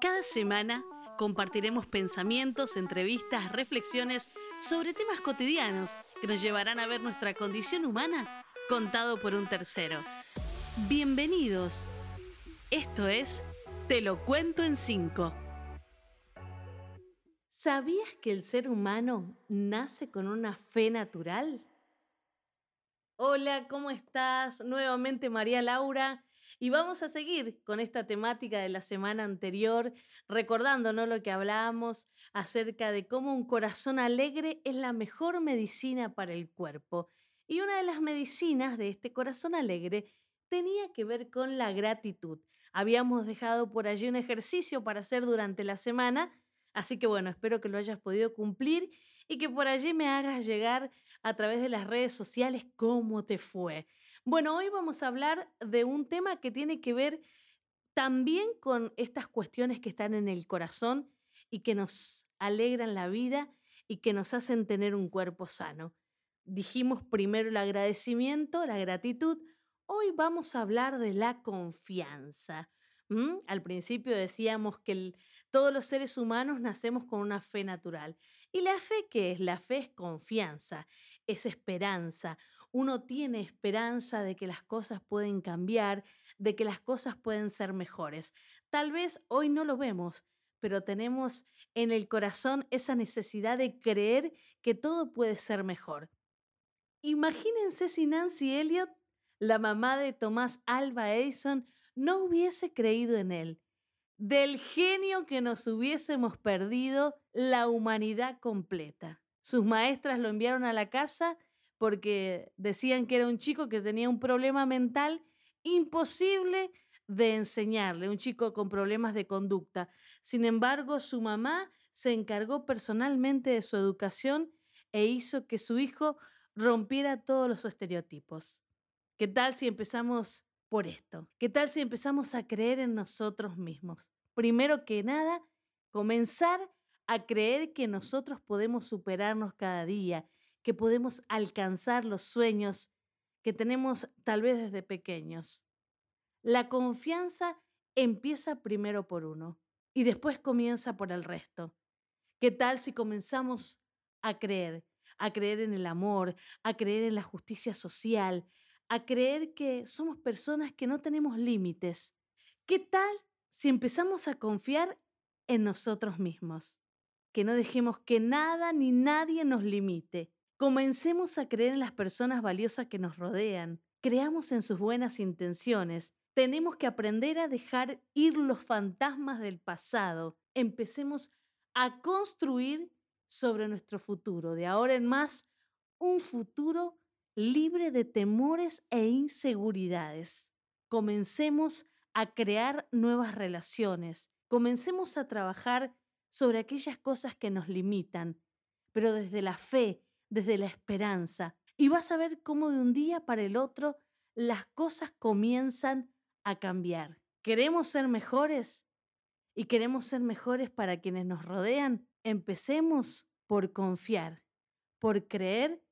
Cada semana compartiremos pensamientos, entrevistas, reflexiones sobre temas cotidianos que nos llevarán a ver nuestra condición humana contado por un tercero. Bienvenidos. Esto es Te lo cuento en cinco. ¿Sabías que el ser humano nace con una fe natural? Hola, ¿cómo estás? Nuevamente María Laura. Y vamos a seguir con esta temática de la semana anterior, recordándonos lo que hablábamos acerca de cómo un corazón alegre es la mejor medicina para el cuerpo. Y una de las medicinas de este corazón alegre tenía que ver con la gratitud. Habíamos dejado por allí un ejercicio para hacer durante la semana Así que bueno, espero que lo hayas podido cumplir y que por allí me hagas llegar a través de las redes sociales cómo te fue. Bueno, hoy vamos a hablar de un tema que tiene que ver también con estas cuestiones que están en el corazón y que nos alegran la vida y que nos hacen tener un cuerpo sano. Dijimos primero el agradecimiento, la gratitud. Hoy vamos a hablar de la confianza. Al principio decíamos que todos los seres humanos nacemos con una fe natural. ¿Y la fe qué es? La fe es confianza, es esperanza. Uno tiene esperanza de que las cosas pueden cambiar, de que las cosas pueden ser mejores. Tal vez hoy no lo vemos, pero tenemos en el corazón esa necesidad de creer que todo puede ser mejor. Imagínense si Nancy Elliot, la mamá de Tomás Alba Edison, no hubiese creído en él, del genio que nos hubiésemos perdido la humanidad completa. Sus maestras lo enviaron a la casa porque decían que era un chico que tenía un problema mental imposible de enseñarle, un chico con problemas de conducta. Sin embargo, su mamá se encargó personalmente de su educación e hizo que su hijo rompiera todos los estereotipos. ¿Qué tal si empezamos por esto. ¿Qué tal si empezamos a creer en nosotros mismos? Primero que nada, comenzar a creer que nosotros podemos superarnos cada día, que podemos alcanzar los sueños que tenemos tal vez desde pequeños. La confianza empieza primero por uno y después comienza por el resto. ¿Qué tal si comenzamos a creer, a creer en el amor, a creer en la justicia social, a creer que somos personas que no tenemos límites. ¿Qué tal si empezamos a confiar en nosotros mismos? Que no dejemos que nada ni nadie nos limite. Comencemos a creer en las personas valiosas que nos rodean. Creamos en sus buenas intenciones. Tenemos que aprender a dejar ir los fantasmas del pasado. Empecemos a construir sobre nuestro futuro. De ahora en más, un futuro libre de temores e inseguridades. Comencemos a crear nuevas relaciones, comencemos a trabajar sobre aquellas cosas que nos limitan, pero desde la fe, desde la esperanza. Y vas a ver cómo de un día para el otro las cosas comienzan a cambiar. ¿Queremos ser mejores? ¿Y queremos ser mejores para quienes nos rodean? Empecemos por confiar, por creer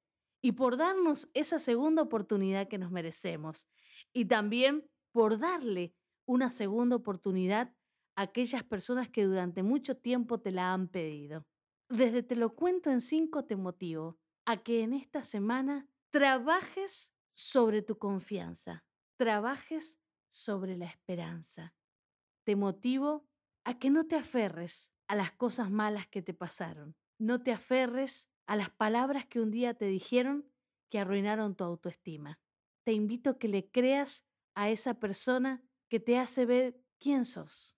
y por darnos esa segunda oportunidad que nos merecemos. Y también por darle una segunda oportunidad a aquellas personas que durante mucho tiempo te la han pedido. Desde Te lo cuento en cinco te motivo a que en esta semana trabajes sobre tu confianza, trabajes sobre la esperanza. Te motivo a que no te aferres a las cosas malas que te pasaron, no te aferres a las palabras que un día te dijeron que arruinaron tu autoestima. Te invito a que le creas a esa persona que te hace ver quién sos.